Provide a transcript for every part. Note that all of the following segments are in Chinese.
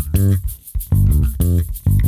スムーズフェア。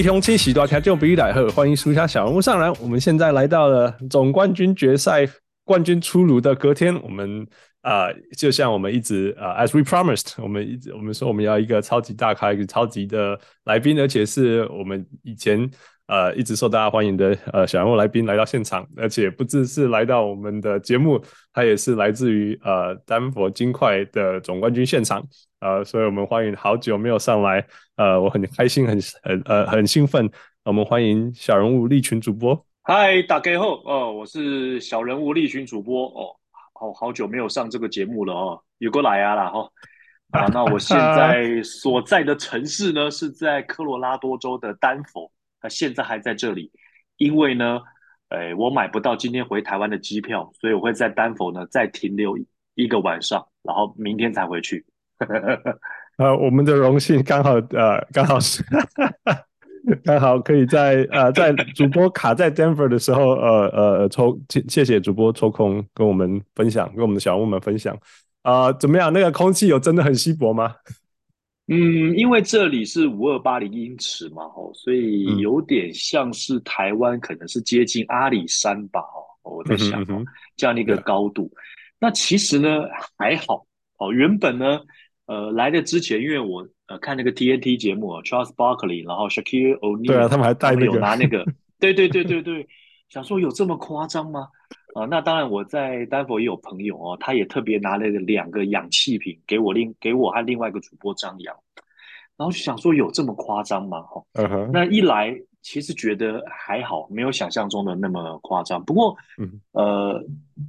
各位乡亲，喜多听众朋友大家好，欢迎收听小人物上篮。我们现在来到了总冠军决赛，冠军出炉的隔天，我们。啊、就像我们一直啊、，as we promised，我们一直我们说我们要一个超级大咖，一个超级的来宾，而且是我们以前呃一直受大家欢迎的呃小人物来宾来到现场，而且不只是来到我们的节目，他也是来自于呃丹佛金块的总冠军现场，呃，所以我们欢迎好久没有上来，呃，我很开心，很很呃很兴奋，我们欢迎小人物立群主播。嗨，大家好，哦，我是小人物立群主播，哦。好好久没有上这个节目了哦，有过来啊啦哈啊！那我现在 所在的城市呢是在科罗拉多州的丹佛，那现在还在这里，因为呢，哎，我买不到今天回台湾的机票，所以我会在丹佛呢再停留一个晚上，然后明天才回去。呃，我们的荣幸刚好呃刚好是。刚好可以在呃，在主播卡在 Denver 的时候，呃呃抽谢谢谢主播抽空跟我们分享，跟我们的小人物们分享啊、呃，怎么样？那个空气有真的很稀薄吗？嗯，因为这里是五二八零英尺嘛，哦，所以有点像是台湾，可能是接近阿里山吧，哦，我在想这样的一个高度。嗯、那其实呢还好，哦，原本呢，呃，来的之前，因为我。呃，看那个 TNT 节目啊，Charles Barkley，然后 Shaquille O'Neal，对啊，他们还带那个，有拿那个，对对对对对，想说有这么夸张吗？啊、呃，那当然我在丹佛也有朋友哦，他也特别拿了两个氧气瓶给我另给我和另外一个主播张扬，然后就想说有这么夸张吗？哈、uh -huh.，那一来。其实觉得还好，没有想象中的那么夸张。不过，嗯、呃，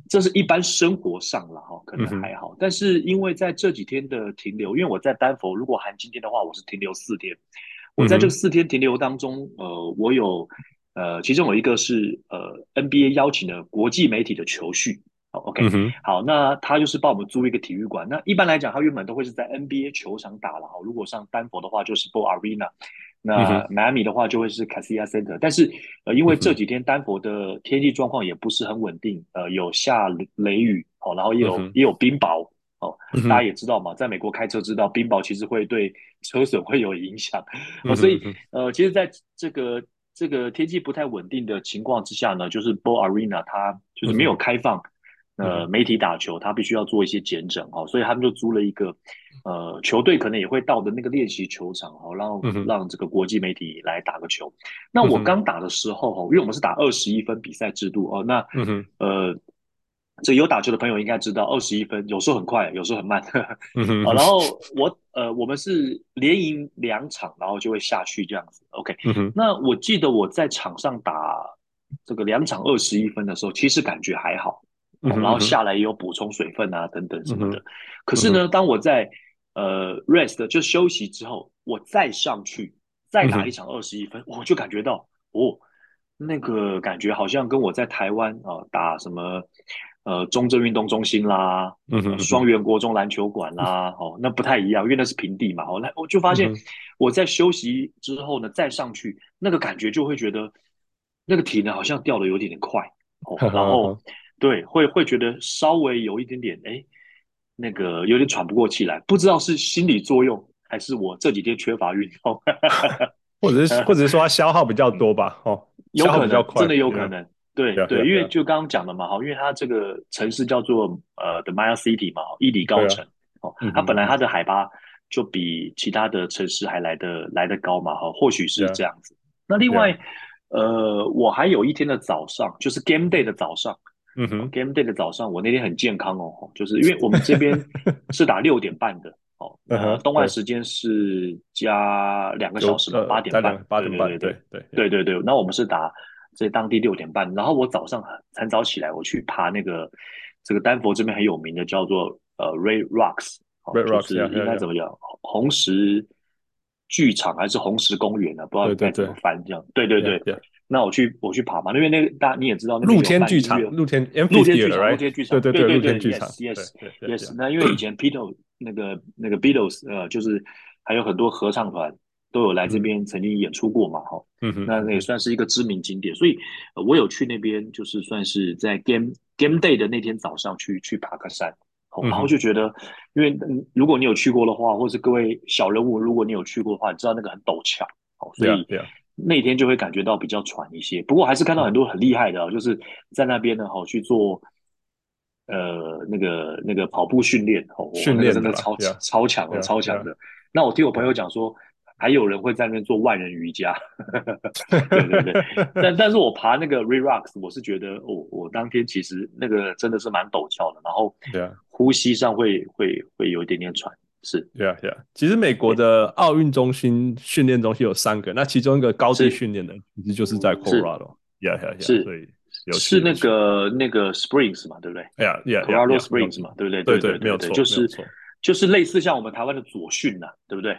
这是一般生活上了哈，可能还好、嗯。但是因为在这几天的停留，因为我在丹佛，如果含今天的话，我是停留四天。我在这四天停留当中，呃，我有呃，其中有一个是呃，NBA 邀请的国际媒体的球序。好，OK，、嗯、好，那他就是帮我们租一个体育馆。那一般来讲，他原本都会是在 NBA 球场打了哈。如果上丹佛的话，就是 Ball Arena。那迈阿密的话就会是 Kaseya Center，但是呃，因为这几天丹佛的天气状况也不是很稳定，呃，有下雷雨哦，然后也有、嗯、也有冰雹哦、嗯，大家也知道嘛，在美国开车知道冰雹其实会对车损会有影响、嗯，所以呃，其实在这个这个天气不太稳定的情况之下呢，就是 Ball Arena 它就是没有开放。嗯呃，媒体打球，他必须要做一些检整哈，所以他们就租了一个，呃，球队可能也会到的那个练习球场哈，让、嗯、让这个国际媒体来打个球。那我刚打的时候哈，因为我们是打二十一分比赛制度哦，那、嗯、呃，这有打球的朋友应该知道，二十一分有时候很快，有时候很慢。嗯、然后我呃，我们是连赢两场，然后就会下去这样子。OK，、嗯、那我记得我在场上打这个两场二十一分的时候，其实感觉还好。然后下来也有补充水分啊，等等什么的。可是呢，当我在呃 rest 就休息之后，我再上去再打一场二十一分，我就感觉到哦，那个感觉好像跟我在台湾啊打什么呃中正运动中心啦，嗯双元国中篮球馆啦，哦，那不太一样，因为那是平地嘛。哦，那我就发现我在休息之后呢，再上去那个感觉就会觉得那个体能好像掉的有点点快，哦，然后。对，会会觉得稍微有一点点，哎，那个有点喘不过气来，不知道是心理作用还是我这几天缺乏运动，或者是或者是说它消耗比较多吧？哦，有可能，比较快真的有可能。对对，对，因为就刚刚讲的嘛，哈，因为它这个城市叫做呃 The Maya City 嘛，伊里高城，哦，它本来它的海拔就比其他的城市还来得来得高嘛，哈，或许是这样子。那另外，呃，我还有一天的早上，就是 Game Day 的早上。嗯哼，Game Day 的早上，我那天很健康哦，就是因为我们这边 是打六点半的哦，呃，东岸时间是加两个小时嘛，八点半，八点半，对对对对对对。那我们是打这当地六点半，然后我早上很早起来，我去爬那个这个丹佛这边很有名的叫做呃 Red Rocks，Red Rocks 应该怎么讲？红石剧场还是红石公园呢、啊？不知道该怎么翻这样。对对对，那我去我去爬嘛，因为那个大家你也知道，露天剧场，露天露天剧场，露天剧场，对对对，露天剧场，yes yes。那因为以前 Beatles 那个那个 Beatles 呃，就是还有很多合唱团都有来这边曾经演出过嘛，哈，嗯哼，那那也算是一个知名景点，所以我有去那边，就是算是在 Game Game Day 的那天早上去去爬个山。然后就觉得，因为如果你有去过的话，或是各位小人物，如果你有去过的话，你知道那个很陡峭，哦，所以那天就会感觉到比较喘一些。不过还是看到很多很厉害的，哦就是在那边呢，好去做呃那个那个跑步训练，哦，训练真的超超强的，超强的。那我听我朋友讲说。还有人会在那边做万人瑜伽，对 对对，但但是我爬那个 Red Rocks，我是觉得我我当天其实那个真的是蛮陡峭的，然后对啊，呼吸上会会会有一点点喘，是，对啊对啊。其实美国的奥运中心训练中心有三个，那其中一个高地训练的其实就是在 Colorado，yeah yeah yeah，是，是那个那个 Springs 嘛，对不对？Yeah yeah，Colorado Springs 嘛，对不对？对对，没有错，就是就是类似像我们台湾的左训呐，对不对？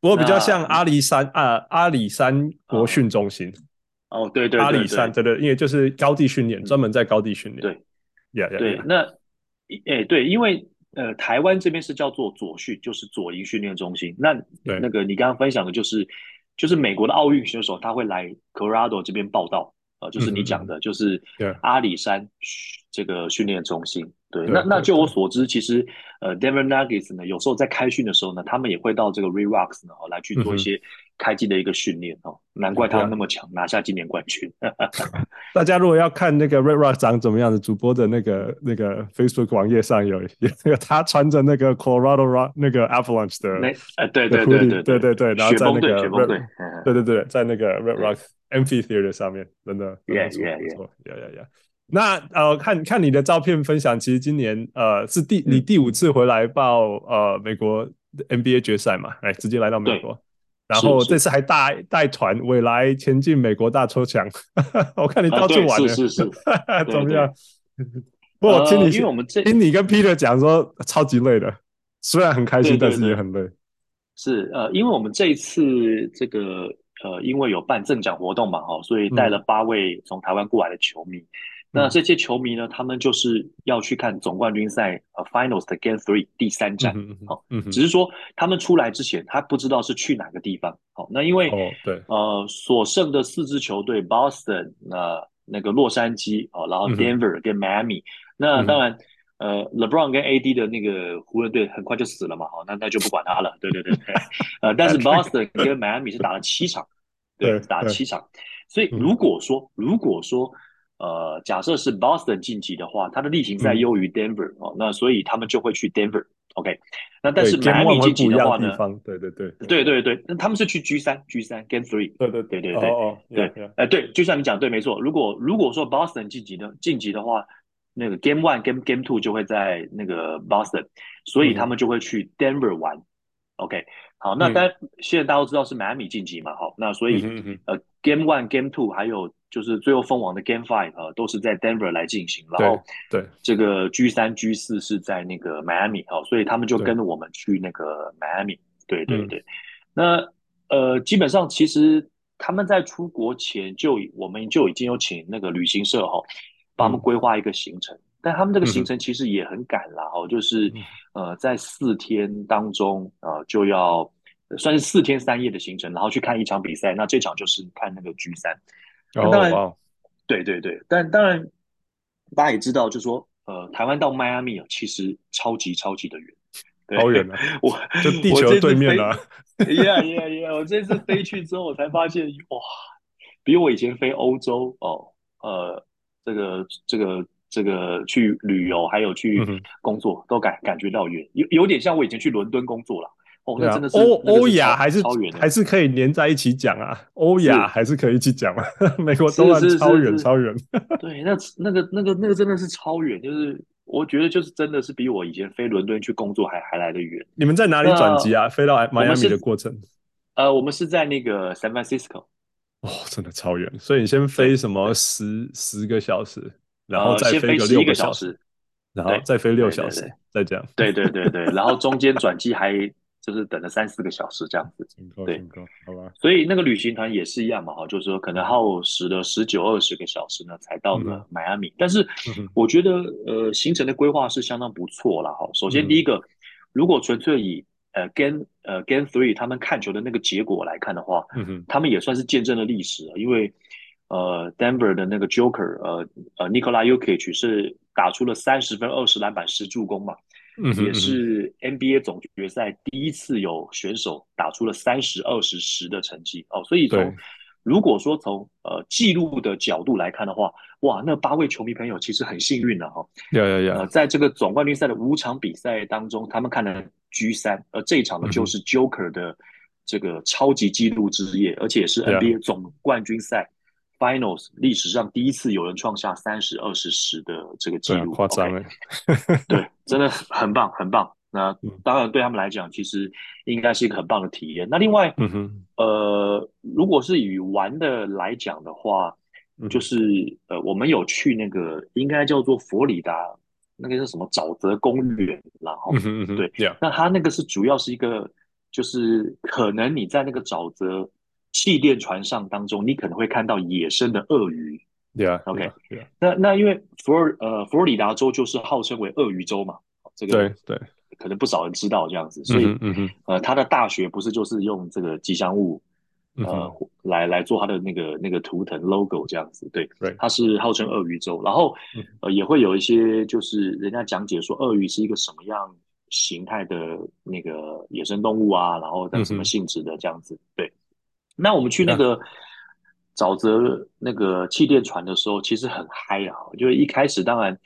不过比较像阿里山啊，阿里山国训中心。哦，对对，阿里山对对，因为就是高地训练，专门在高地训练。对，对，那诶对，因为呃，台湾这边是叫做左训，就是左营训练中心。那那个你刚刚分享的就是，就是美国的奥运选手他会来 Colorado 这边报道，呃，就是你讲的，就是阿里山这个训练中心。对，那那就我所知，其实呃，Denver Nuggets 呢，有时候在开训的时候呢，他们也会到这个 Red Rocks 呢，来去做一些开机的一个训练哦。难怪他们那么强，拿下今年冠军。大家如果要看那个 Red Rocks 长怎么样的，主播的那个那个 Facebook 网页上有 有那个他穿着那个 Colorado Rock 那个 Avalanche 的，呃，对对对对对对对，然后在那个对对对，在那个 Red Rocks Amphitheater 上面，真的，不错不错，呀呀呀。那呃，看看你的照片分享，其实今年呃是第你第五次回来报呃美国 NBA 决赛嘛，来直接来到美国，然后这次还带带团未来前进美国大抽奖，我看你到处玩了，是是 是，怎么样？不过听你因为我们这听你跟 Peter 讲说超级累的，虽然很开心，但是也很累。是呃，因为我们这一次这个呃，因为有办赠奖活动嘛，哈，所以带了八位从台湾过来的球迷。那这些球迷呢？他们就是要去看总冠军赛呃 Finals 的 Game Three 第三战，好，只是说他们出来之前，他不知道是去哪个地方。好，那因为对。呃所剩的四支球队 Boston 呃那个洛杉矶哦，然后 Denver 跟 Miami，那当然呃 LeBron 跟 AD 的那个湖人队很快就死了嘛，好，那那就不管他了。对对对，呃，但是 Boston 跟 Miami 是打了七场，对，打了七场，所以如果说如果说呃，假设是 Boston 晋级的话，他的例行赛优于 Denver 哦，那所以他们就会去 Denver。OK，那但是迈阿密晋级的话呢？对对对，对对对，那他们是去 G 三 G 三 Game Three。对对对对对对，哎对，就像你讲对，没错。如果如果说 Boston 晋级的晋级的话，那个 Game One Game Game Two 就会在那个 Boston，所以他们就会去 Denver 玩。OK，好，那当然现在大家都知道是迈阿密晋级嘛，好，那所以呃 Game One Game Two 还有。就是最后封王的 Game Five 啊，都是在 Denver 来进行，然后对。这个 G 三 G 四是在那个 Miami 啊，所以他们就跟着我们去那个 Miami。对对对，那呃，基本上其实他们在出国前就我们就已经有请那个旅行社哈，帮他们规划一个行程，但他们这个行程其实也很赶了哈，就是呃在四天当中啊就要算是四天三夜的行程，然后去看一场比赛，那这场就是看那个 G 三。当然，oh, wow. 对对对，但当然，大家也知道，就是说，呃，台湾到迈阿密啊，其实超级超级的远，好远啊！我就 地球对面啊！Yeah yeah yeah！我这次飞去之后，我才发现，哇，比我以前飞欧洲哦，呃，这个这个这个去旅游还有去工作，都感感觉到远，有有点像我以前去伦敦工作了。哦，那真的是欧欧亚还是还是可以连在一起讲啊，欧亚还是可以一起讲啊。美国东岸超远超远，对，那那个那个那个真的是超远，就是我觉得就是真的是比我以前飞伦敦去工作还还来得远。你们在哪里转机啊？飞到迈阿密的过程？呃，我们是在那个 San Francisco。哦，真的超远，所以你先飞什么十十个小时，然后再飞个六个小时，然后再飞六小时，再这样。对对对对，然后中间转机还。就是等了三四个小时这样子。对，好吧。所以那个旅行团也是一样嘛，哈，就是说可能耗时了十九二十个小时呢，才到了迈阿密。嗯、但是我觉得，呃，行程的规划是相当不错了，哈。首先第一个，嗯、如果纯粹以呃 Game 呃 Game Three 他们看球的那个结果来看的话，嗯哼，他们也算是见证了历史了，因为呃 Denver 的那个 Joker 呃呃 Nikola Jokic 是打出了三十分二十篮板十助攻嘛。嗯，也是 NBA 总决赛第一次有选手打出了三十二十十的成绩。哦，所以从如果说从呃记录的角度来看的话，哇，那八位球迷朋友其实很幸运了哈。有有有，在这个总冠军赛的五场比赛当中，他们看了 G 三，而这一场呢就是 Joker 的这个超级纪录之夜，而且也是 NBA 总冠军赛。Finals 历史上第一次有人创下三十二十十的这个记录，夸张了。对，真的很棒，很棒。那当然对他们来讲，其实应该是一个很棒的体验。那另外，嗯哼，呃，如果是以玩的来讲的话，就是呃，我们有去那个应该叫做佛里达那个是什么沼泽公园，然后对，那它那个是主要是一个，就是可能你在那个沼泽。气垫船上当中，你可能会看到野生的鳄鱼。对啊，OK，那那因为佛尔呃佛罗里达州就是号称为鳄鱼州嘛，这个对对，可能不少人知道这样子，所以嗯嗯呃，他的大学不是就是用这个吉祥物呃来来做他的那个那个图腾 logo 这样子，对，对，它是号称鳄鱼州，然后呃也会有一些就是人家讲解说鳄鱼是一个什么样形态的那个野生动物啊，然后在什么性质的这样子，对。那我们去那个沼泽那个气垫船的时候，其实很嗨啊！就是一开始当然，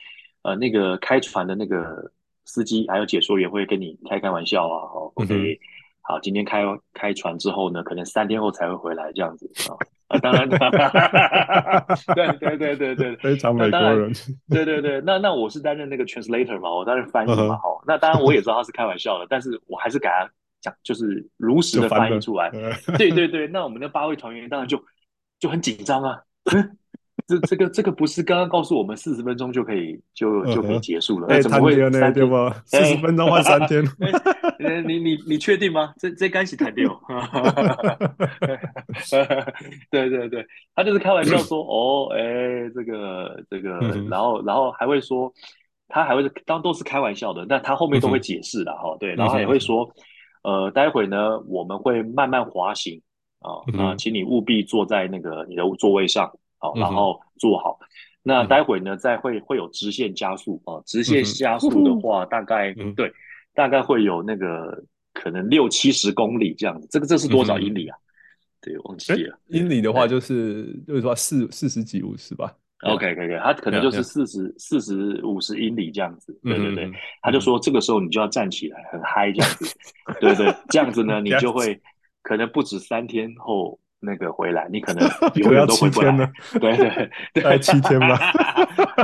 呃，那个开船的那个司机还有解说员会跟你开开玩笑啊，哦，OK，好，今天开开船之后呢，可能三天后才会回来这样子啊。啊，当然，对对对对对，非常美国人。对对对，那那我是担任那个 translator 嘛，我担任翻译嘛，好，那当然我也知道他是开玩笑的，但是我还是给他。讲就是如实的翻译出来，对对对，那我们的八位团员当然就就很紧张啊。这这个这个不是刚刚告诉我们四十分钟就可以就就可以结束了？哎，怎么会三天吗？四十分钟换三天？你你你确定吗？这这干洗弹掉？对对对，他就是开玩笑说 哦，哎，这个这个，然后然后还会说，他还会当都是开玩笑的，但他后面都会解释的哈。对，然后也会说。呃，待会呢，我们会慢慢滑行啊，那、呃、请你务必坐在那个你的座位上，好，然后坐好。那待会呢，再会会有直线加速啊，直线加速的话，大概、对，大概会有那个可能六七十公里这样子。这个这是多少英里啊？对，忘记了。英里的话就是就是说四四十几五十吧。OK，可以，可以，他可能就是四十四十五十英里这样子，对对对，他就说这个时候你就要站起来，很嗨这样子，对对，这样子呢，你就会可能不止三天后那个回来，你可能 永远都回不来，对对对，大概七天吧。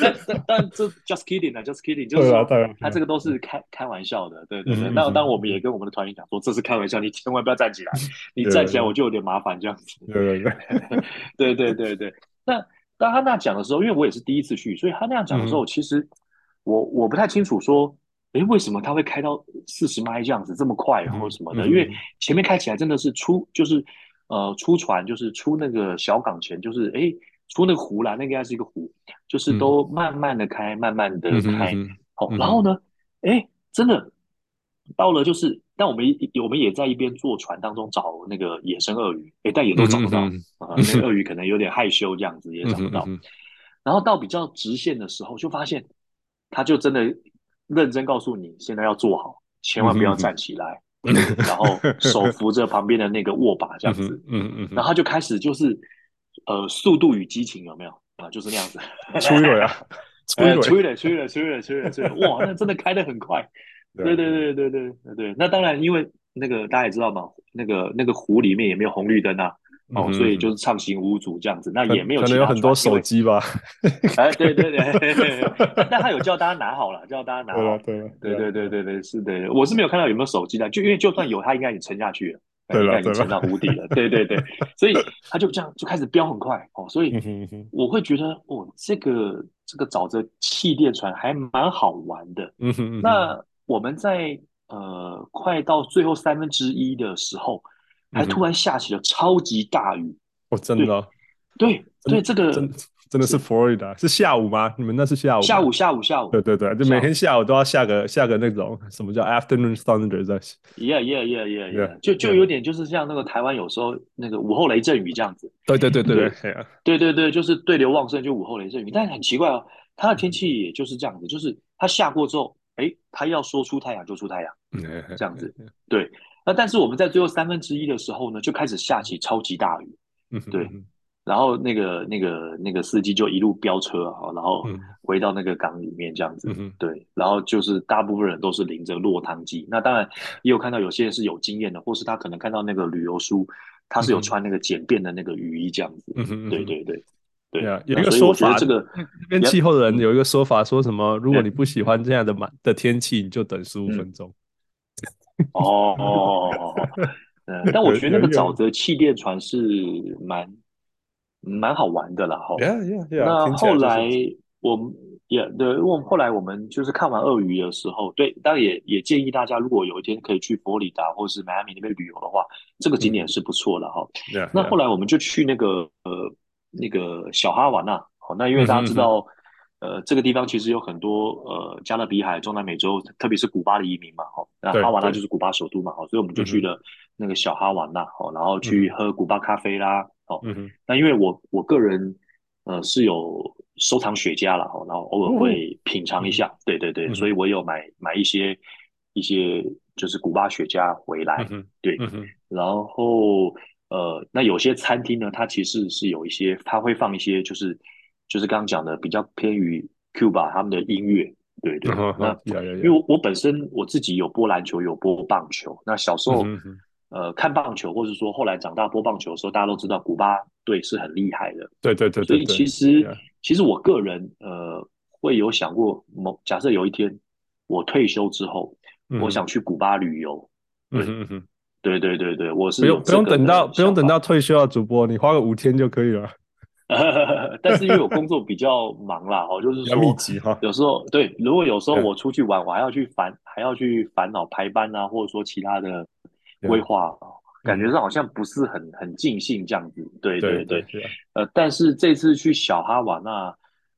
但但但这 just kidding 啊，just kidding，就是说他这个都是开开玩笑的，对对对。那当我们也跟我们的团员讲说，这是开玩笑，你千万不要站起来，你站起来我就有点麻烦这样子。对对对对对对对。那当他那讲的时候，因为我也是第一次去，所以他那样讲的时候，嗯、其实我我不太清楚说，哎，为什么它会开到四十迈这样子这么快，然后什么的？嗯、因为前面开起来真的是出就是呃出船就是出那个小港前就是哎出那个湖啦，那个应该是一个湖，就是都慢慢的开，嗯、慢慢的开，好，然后呢，哎，真的到了就是。但我们一我们也在一边坐船当中找那个野生鳄鱼，哎，但也都找不到啊。那鳄鱼可能有点害羞，这样子也找不到。然后到比较直线的时候，就发现它就真的认真告诉你，现在要坐好，千万不要站起来，然后 手扶着旁边的那个握把，这样子。嗯嗯。然后他就开始就是呃，速度与激情有没有啊？就是那样子。吹了呀！吹了，吹了，吹了，吹了，吹了，吹了！哇，那真的开得很快。对对对对对对对，那当然，因为那个大家也知道嘛，那个那个湖里面也没有红绿灯啊，哦，所以就是畅行无阻这样子，那也没有，可能有很多手机吧？哎，对对对，但 他有叫大家拿好了，叫大家拿好，对对对对对对，是的，我是没有看到有没有手机的，就因为就算有，他应该已经沉下去了，应该已经沉到湖底了，对对对，所以他就这样就开始飙很快哦，所以我会觉得哦，这个这个沼泽气垫船还蛮好玩的，嗯哼，那。我们在呃快到最后三分之一的时候，还突然下起了超级大雨。哦，真的？对对，这个真的是佛罗里达是下午吗？你们那是下午？下午下午下午。对对对，就每天下午都要下个下个那种什么叫 afternoon thunder？yeah yeah yeah yeah yeah，就就有点就是像那个台湾有时候那个午后雷阵雨这样子。对对对对对，对对对，就是对流旺盛就午后雷阵雨，但很奇怪哦，它的天气也就是这样子，就是它下过之后。哎，它要说出太阳就出太阳，这样子，对。那但是我们在最后三分之一的时候呢，就开始下起超级大雨。对。然后那个那个那个司机就一路飙车啊，然后回到那个港里面这样子，嗯、对，然后就是大部分人都是淋着落汤鸡。那当然也有看到有些人是有经验的，或是他可能看到那个旅游书，他是有穿那个简便的那个雨衣这样子。嗯、对对对对，对啊，有一个说法，这个那边气候的人有一个说法，说什么？如果你不喜欢这样的满的天气，你就等十五分钟。哦哦哦，嗯，但我觉得那个沼泽气垫船是蛮。蛮好玩的啦，哈。Yeah, yeah, yeah, 那后来我们也对，因为后来我们就是看完鳄鱼的时候，对，当然也也建议大家，如果有一天可以去佛罗里达或是迈阿密那边旅游的话，这个景点是不错的哈。那后来我们就去那个呃那个小哈瓦那，好，那因为大家知道，呃，这个地方其实有很多呃加勒比海、中南美洲，特别是古巴的移民嘛，哈。那哈瓦那就是古巴首都嘛，哈，所以我们就去了那个小哈瓦那，好，然后去喝古巴咖啡啦。哦，嗯，那因为我我个人呃是有收藏雪茄了哈，然后偶尔会品尝一下，嗯、对对对，嗯、所以我有买买一些一些就是古巴雪茄回来，嗯、对，嗯、然后呃那有些餐厅呢，它其实是有一些，它会放一些就是就是刚刚讲的比较偏于 Cuba 他们的音乐，对对，嗯、那因为我我本身我自己有播篮球，有播棒球，那小时候。嗯呃，看棒球，或者说后来长大播棒球的时候，大家都知道古巴队是很厉害的。对对对，所以其实其实我个人呃会有想过，某假设有一天我退休之后，我想去古巴旅游。嗯嗯嗯，对对对对，我是不用不用等到不用等到退休啊，主播你花个五天就可以了。但是因为我工作比较忙啦，哦，就是说密集哈，有时候对，如果有时候我出去玩，我还要去烦还要去烦恼排班啊，或者说其他的。规划感觉上好像不是很很尽兴这样子，对对对，呃，但是这次去小哈瓦那，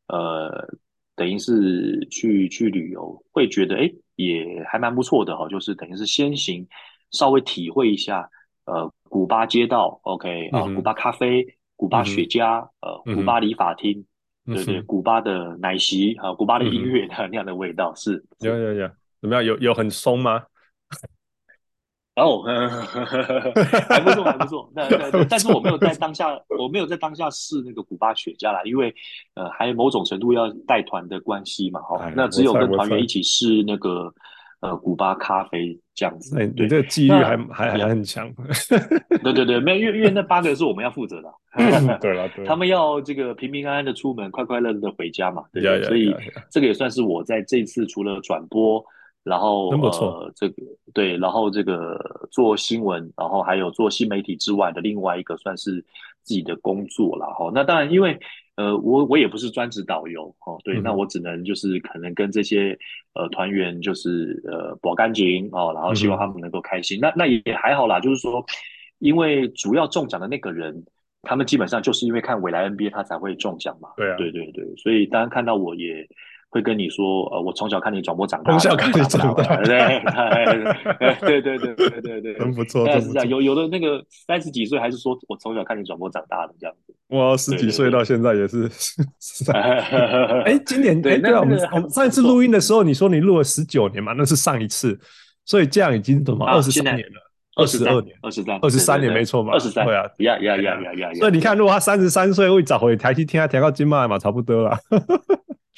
呃，等于是去去旅游，会觉得哎，也还蛮不错的哈，就是等于是先行稍微体会一下，呃，古巴街道，OK 啊，古巴咖啡，古巴雪茄，呃，古巴理发厅，对对，古巴的奶昔啊，古巴的音乐的那样的味道是，有有有，怎么样？有有很松吗？哦，还不错，还不错。那那 但是我没有在当下，我没有在当下试那个古巴雪茄啦，因为呃，还有某种程度要带团的关系嘛。哈，那只有跟团员一起试那个呃古巴咖啡这样子。对，你这个纪律还还还很强。对对对，没有，因为因为那八个人是我们要负责的。对了，对，他们要这个平平安安的出门，快快乐乐的回家嘛。对对，所以这个也算是我在这次除了转播。然后呃，这个对，然后这个做新闻，然后还有做新媒体之外的另外一个算是自己的工作了哈。那当然，因为呃，我我也不是专职导游哦，对，嗯、那我只能就是可能跟这些呃团员就是呃保干净哦，然后希望他们能够开心。嗯、那那也还好啦，就是说，因为主要中奖的那个人，他们基本上就是因为看未来 NBA 他才会中奖嘛。对啊，对对对，所以当然看到我也。会跟你说，呃，我从小看你转播长大，从小看你长大，对对对对对对对，很不错，但是这样，有有的那个三十几岁还是说我从小看你转播长大的这样子，我十几岁到现在也是。哎，今年哎，对啊，我们我们上一次录音的时候，你说你录了十九年嘛，那是上一次，所以这样已经怎么二十三年了，二十二年，二十三，二十三年没错嘛，二十三，对啊，呀呀呀呀呀，所以你看，如果他三十三岁会找回台积听，他调到金麦嘛，差不多了。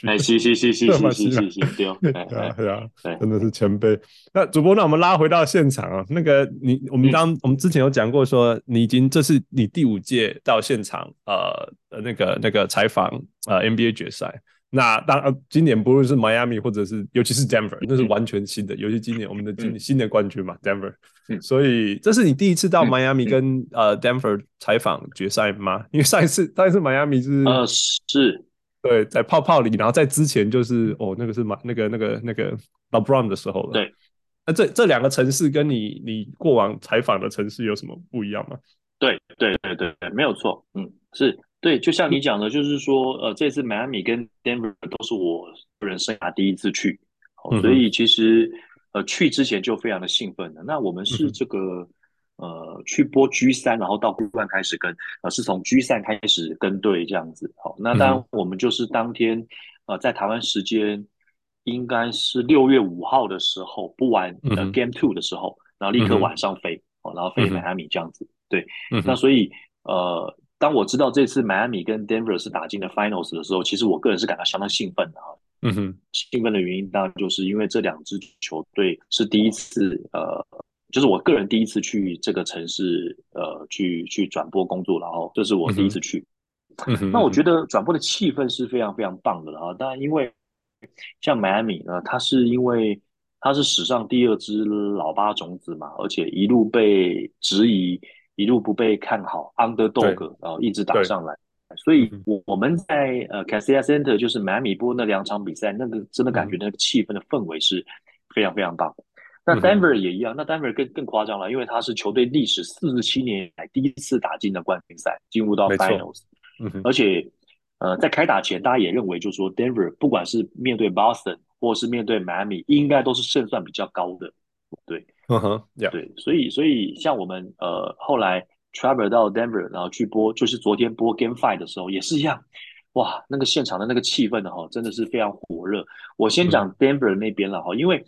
哎，行行行行行行行行，对，啊，是啊，真的是前辈。那主播，那我们拉回到现场啊。那个你，我们当我们之前有讲过，说你已经这是你第五届到现场呃，那个那个采访呃 NBA 决赛。那当今年不是是 Miami 或者是尤其是 Denver，那是完全新的，尤其今年我们的今新的冠军嘛 Denver。所以这是你第一次到 Miami 跟呃 Denver 采访决赛吗？因为上一次上一次 Miami 是呃是。对，在泡泡里，然后在之前就是哦，那个是马那个那个那个 LeBron 的时候了。对，那这这两个城市跟你你过往采访的城市有什么不一样吗？对对对对对，没有错，嗯，是对，就像你讲的，就是说，呃，这次迈阿密跟 Denver 都是我个人生涯第一次去，哦，所以其实呃去之前就非常的兴奋的。那我们是这个呃去播 G 三，然后到古关开始跟，呃，是从 G 三开始跟队这样子，好，那当然我们就是当天呃在台湾时间应该是六月五号的时候播完呃 Game Two 的时候，然后立刻晚上飞，哦，然后飞迈阿密这样子。对，那所以呃，当我知道这次迈阿密跟 Denver 是打进了 Finals 的时候，其实我个人是感到相当兴奋的啊。嗯哼，兴奋的原因当然就是因为这两支球队是第一次，呃，就是我个人第一次去这个城市，呃，去去转播工作，然后这是我第一次去。嗯，那我觉得转播的气氛是非常非常棒的啊。当然，因为像迈阿密呢，它是因为它是史上第二支老八种子嘛，而且一路被质疑。一路不被看好，underdog，然后一直打上来，所以我我们在呃 Cassia Center 就是迈阿密播那两场比赛，那个真的感觉那个气氛的氛围是非常非常棒。那 Denver 也一样，那 Denver 更更夸张了，因为他是球队历史四十七年以来第一次打进了冠军赛，进入到 Finals，而且呃在开打前，大家也认为就是说 Denver 不管是面对 Boston 或是面对 Miami，，应该都是胜算比较高的，对。嗯哼，对，所以所以像我们呃后来 travel 到 Denver，然后去播，就是昨天播 Game Five 的时候也是一样，哇，那个现场的那个气氛呢哈，真的是非常火热。我先讲 Denver 那边了哈，因为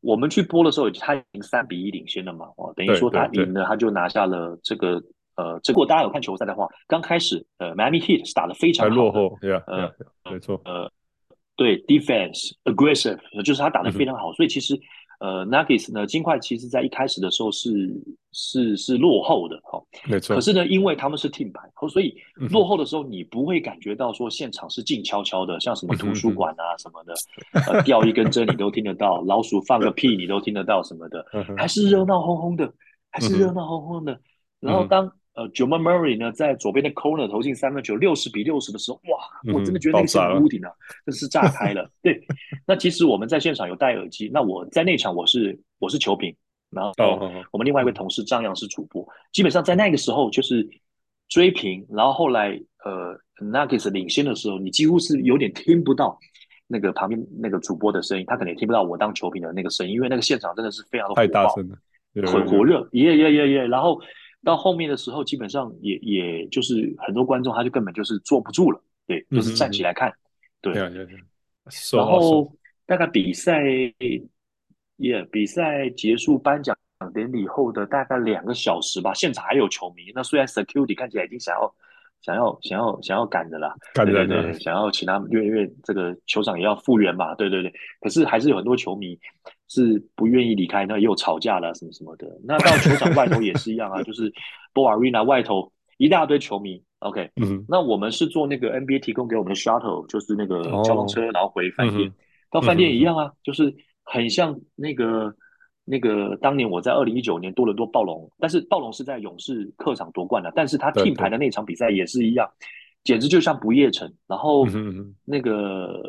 我们去播的时候，他已经三比一领先了嘛，哦，等于说他赢了，他就拿下了这个呃，这个如果大家有看球赛的话，刚开始呃 Miami Heat 是打得非常好，落后，对呃，没错，呃，对，defense aggressive，就是他打得非常好，所以其实。呃，Nuggets 呢，金块其实在一开始的时候是是是落后的，哈，没错。可是呢，因为他们是 team 牌，所以落后的时候你不会感觉到说现场是静悄悄的，像什么图书馆啊什么的，呃，掉一根针你都听得到，老鼠放个屁你都听得到什么的，还是热闹哄哄的，还是热闹哄哄的。然后当呃，Jamal Murray 呢，在左边的 corner 投进三分球，六十比六十的时候，哇，我真的觉得那个是屋顶啊，真是炸开了。对，那其实我们在现场有戴耳机，那我在那场我是我是球评，然后我们另外一位同事张扬是主播，基本上在那个时候就是追平，然后后来呃，Nuggets 领先的时候，你几乎是有点听不到那个旁边那个主播的声音，他可能也听不到我当球评的那个声音，因为那个现场真的是非常的火爆，太大声了，很火热，耶耶耶耶，然后。到后面的时候，基本上也也就是很多观众他就根本就是坐不住了，对，就是站起来看，对。然后大概比赛也比赛结束颁奖典礼后的大概两个小时吧，现场还有球迷。那虽然 security 看起来已经想要想要想要想要赶的啦，对对对，想要请他们，因为因为这个球场也要复原嘛，对对对。可是还是有很多球迷。是不愿意离开，那又吵架了什么什么的。那到球场外头也是一样啊，就是 Arena 外头一大堆球迷。OK，嗯，那我们是坐那个 NBA 提供给我们的 shuttle，就是那个交通车，然后回饭店。到饭店一样啊，就是很像那个那个当年我在二零一九年多伦多暴龙，但是暴龙是在勇士客场夺冠的，但是他 team 牌的那场比赛也是一样，简直就像不夜城。然后那个。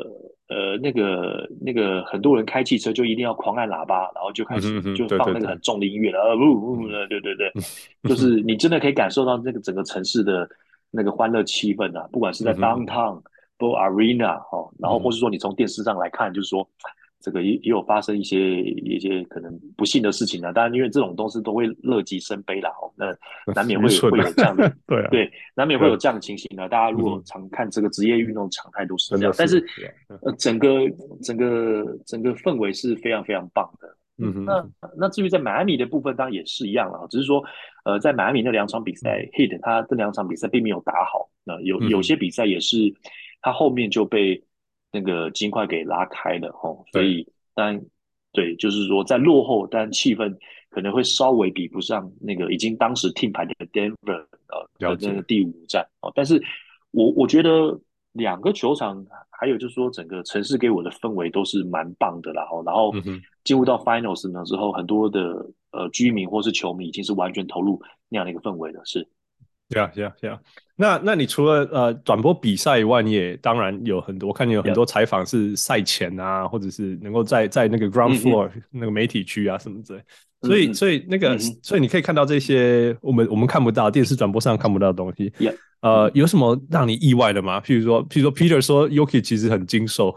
呃，那个那个很多人开汽车就一定要狂按喇叭，然后就开始就放那个很重的音乐了，呃，不不的，对对对，就 是你真的可以感受到那个整个城市的那个欢乐气氛啊，不管是在 downtown、Ball Arena 哦，然后或是说你从电视上来看，就是说。这个也也有发生一些一些可能不幸的事情呢，当然因为这种东西都会乐极生悲啦，哦，那难免会会有这样的，对对，难免会有这样的情形呢。大家如果常看这个职业运动常态都是这样，但是呃，整个整个整个氛围是非常非常棒的。嗯哼，那那至于在迈阿密的部分，当然也是一样了，只是说呃，在迈阿密那两场比赛，Heat 他这两场比赛并没有打好，那有有些比赛也是他后面就被。那个金块给拉开了吼，所以当然对，就是说在落后，但气氛可能会稍微比不上那个已经当时 team 牌的 Denver 呃的那个第五站哦。但是我我觉得两个球场还有就是说整个城市给我的氛围都是蛮棒的啦。然后进入到 Finals 呢之后，很多的呃居民或是球迷已经是完全投入那样的一个氛围了，是。对啊，对啊，对啊。那那你除了呃转播比赛以外，你也当然有很多，我看你有很多采访是赛前啊，或者是能够在在那个 ground floor、嗯、那个媒体区啊什么之类。所以所以那个、嗯、所以你可以看到这些我们我们看不到电视转播上看不到的东西。呃，有什么让你意外的吗？譬如说，譬如说 Peter 说 Jokic 其实很精瘦。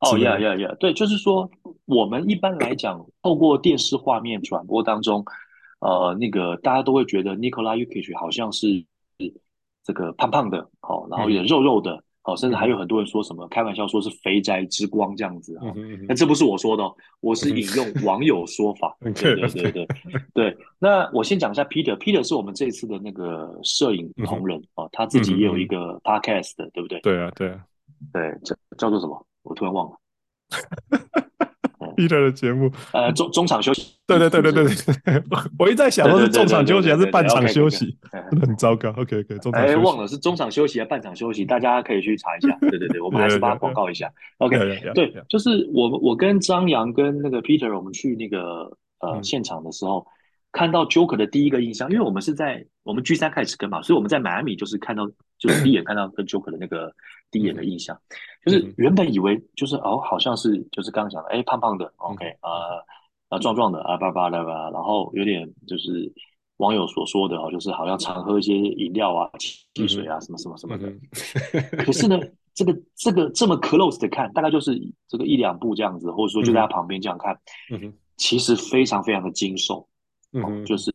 哦呀呀呀，对，就是说我们一般来讲透过电视画面转播当中。呃，那个大家都会觉得 Nikola Jokic 好像是这个胖胖的，好，然后有点肉肉的，好，甚至还有很多人说什么开玩笑说是肥宅之光这样子啊。那这不是我说的，我是引用网友说法。对对对对对。那我先讲一下 Peter，Peter 是我们这次的那个摄影同仁哦，他自己也有一个 podcast 的，对不对？对啊，对啊，对，叫叫做什么？我突然忘了。Peter 的节目，呃，中中场休息，对对对对对对，我一直在想，说是中场休息还是半场休息，很糟糕。OK OK，中场休息，哎，忘了是中场休息还是半场休息，大家可以去查一下。对对对，我们还是帮他广告一下。OK，对，就是我我跟张扬跟那个 Peter，我们去那个呃现场的时候，看到 Joker 的第一个印象，因为我们是在我们 G 三开始跟嘛，所以我们在迈阿密就是看到，就是第一眼看到跟 Joker 的那个。第一眼的印象，就是原本以为就是哦，好像是就是刚刚讲的，哎，胖胖的，OK，啊啊，壮壮的啊，巴拉巴拉巴拉，然后有点就是网友所说的哦，就是好像常喝一些饮料啊、汽水啊，什么什么什么的。可是呢，这个这个这么 close 的看，大概就是这个一两步这样子，或者说就在他旁边这样看，其实非常非常的精瘦。嗯，就是，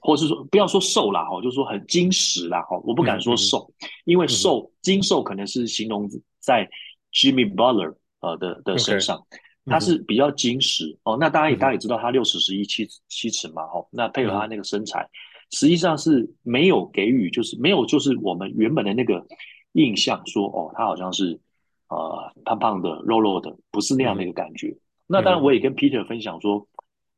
或者是说，不要说瘦啦，哈，就是说很精实啦，哈，我不敢说瘦，因为瘦精瘦可能是形容在 Jimmy Butler 呃的的身上，他是比较精实哦。那大家也大家也知道，他六尺十一七七尺嘛，哈，那配合他那个身材，实际上是没有给予，就是没有就是我们原本的那个印象说，哦，他好像是呃胖胖的、肉肉的，不是那样的一个感觉。那当然，我也跟 Peter 分享说。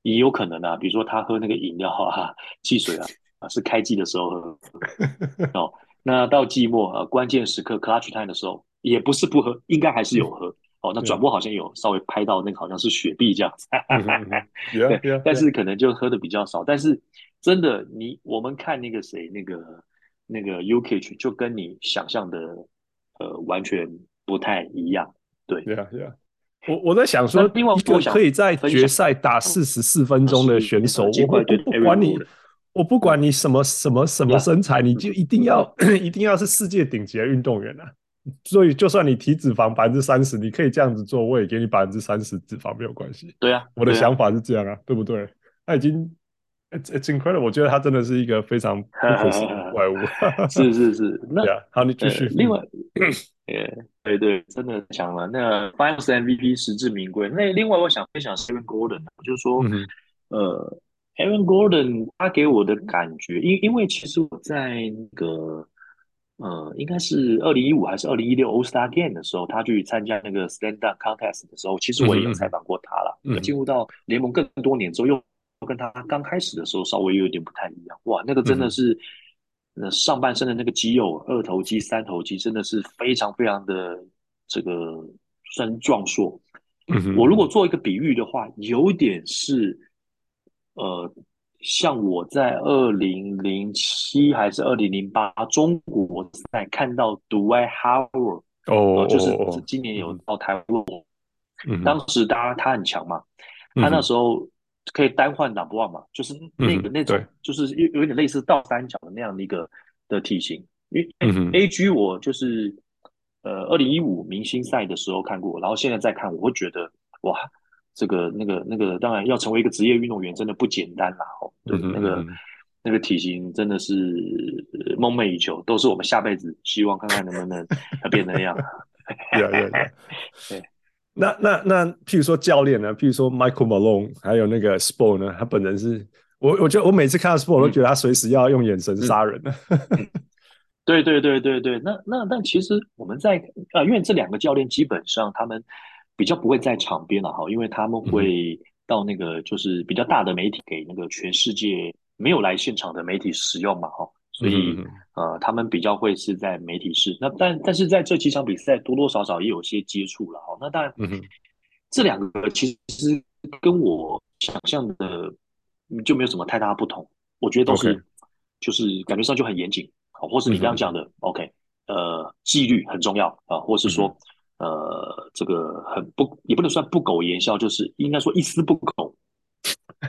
也有可能啊，比如说他喝那个饮料啊、汽水啊，啊是开季的时候喝 哦。那到季末啊，关键时刻 clutch time 的时候，也不是不喝，应该还是有喝哦。那转播好像有稍微拍到那个好像是雪碧这样子，对，但是可能就喝的比较少。但是真的，你我们看那个谁，那个那个 Jokic 就跟你想象的呃完全不太一样，对，对啊，对啊。我我在想说，一个可以在决赛打四十四分钟的选手，我不不管你，我不管你什么什么什么身材，你就一定要 一定要是世界顶级的运动员啊！所以就算你体脂肪百分之三十，你可以这样子做，我也给你百分之三十脂肪没有关系。对啊，我的想法是这样啊，对不对？他已经，it's it's incredible，我觉得他真的是一一个非常不可思议的怪物。是是是，那好，你继续。另外。对对，真的强了。那 Finals MVP 实至名归。那另外，我想分享 Aaron Gordon，就是说，嗯、呃，Aaron Gordon 他给我的感觉，因因为其实我在那个呃，应该是二零一五还是二零一六 All Star Game 的时候，他去参加那个 Stand Up Contest 的时候，其实我也有采访过他了。嗯，进入到联盟更多年之后，又跟他刚开始的时候稍微有点不太一样。哇，那个真的是。嗯那上半身的那个肌肉，二头肌、三头肌，真的是非常非常的这个算壮硕。嗯哼，我如果做一个比喻的话，有点是，呃，像我在二零零七还是二零零八中国赛看到 Dwight Howard 哦，就是今年有到台湾，当时大家他很强嘛，嗯、他那时候。可以单换 number one 嘛？就是那个那种，就是有有点类似倒三角的那样的一个的体型。因为 A G 我就是呃二零一五明星赛的时候看过，然后现在再看，我会觉得哇，这个那个那个，当然要成为一个职业运动员真的不简单啦。哦，对，那个那个体型真的是梦寐以求，都是我们下辈子希望看看能不能变那样。对对 对。那那那，譬如说教练呢？譬如说 Michael Malone，还有那个 Spo 呢？他本人是我，我觉得我每次看到 Spo，我都觉得他随时要用眼神杀人 了。对对对对对，那那但其实我们在啊，因为这两个教练基本上他们比较不会在场边了哈，因为他们会到那个就是比较大的媒体给那个全世界没有来现场的媒体使用嘛哈。所以，呃，他们比较会是在媒体室。那但但是在这几场比赛多多少少也有些接触了哈。那当然，这两个其实跟我想象的就没有什么太大不同。我觉得都是就是感觉上就很严谨，好，或是你刚刚讲的、嗯、，OK，呃，纪律很重要啊，或是说，嗯、呃，这个很不，也不能算不苟言笑，就是应该说一丝不苟。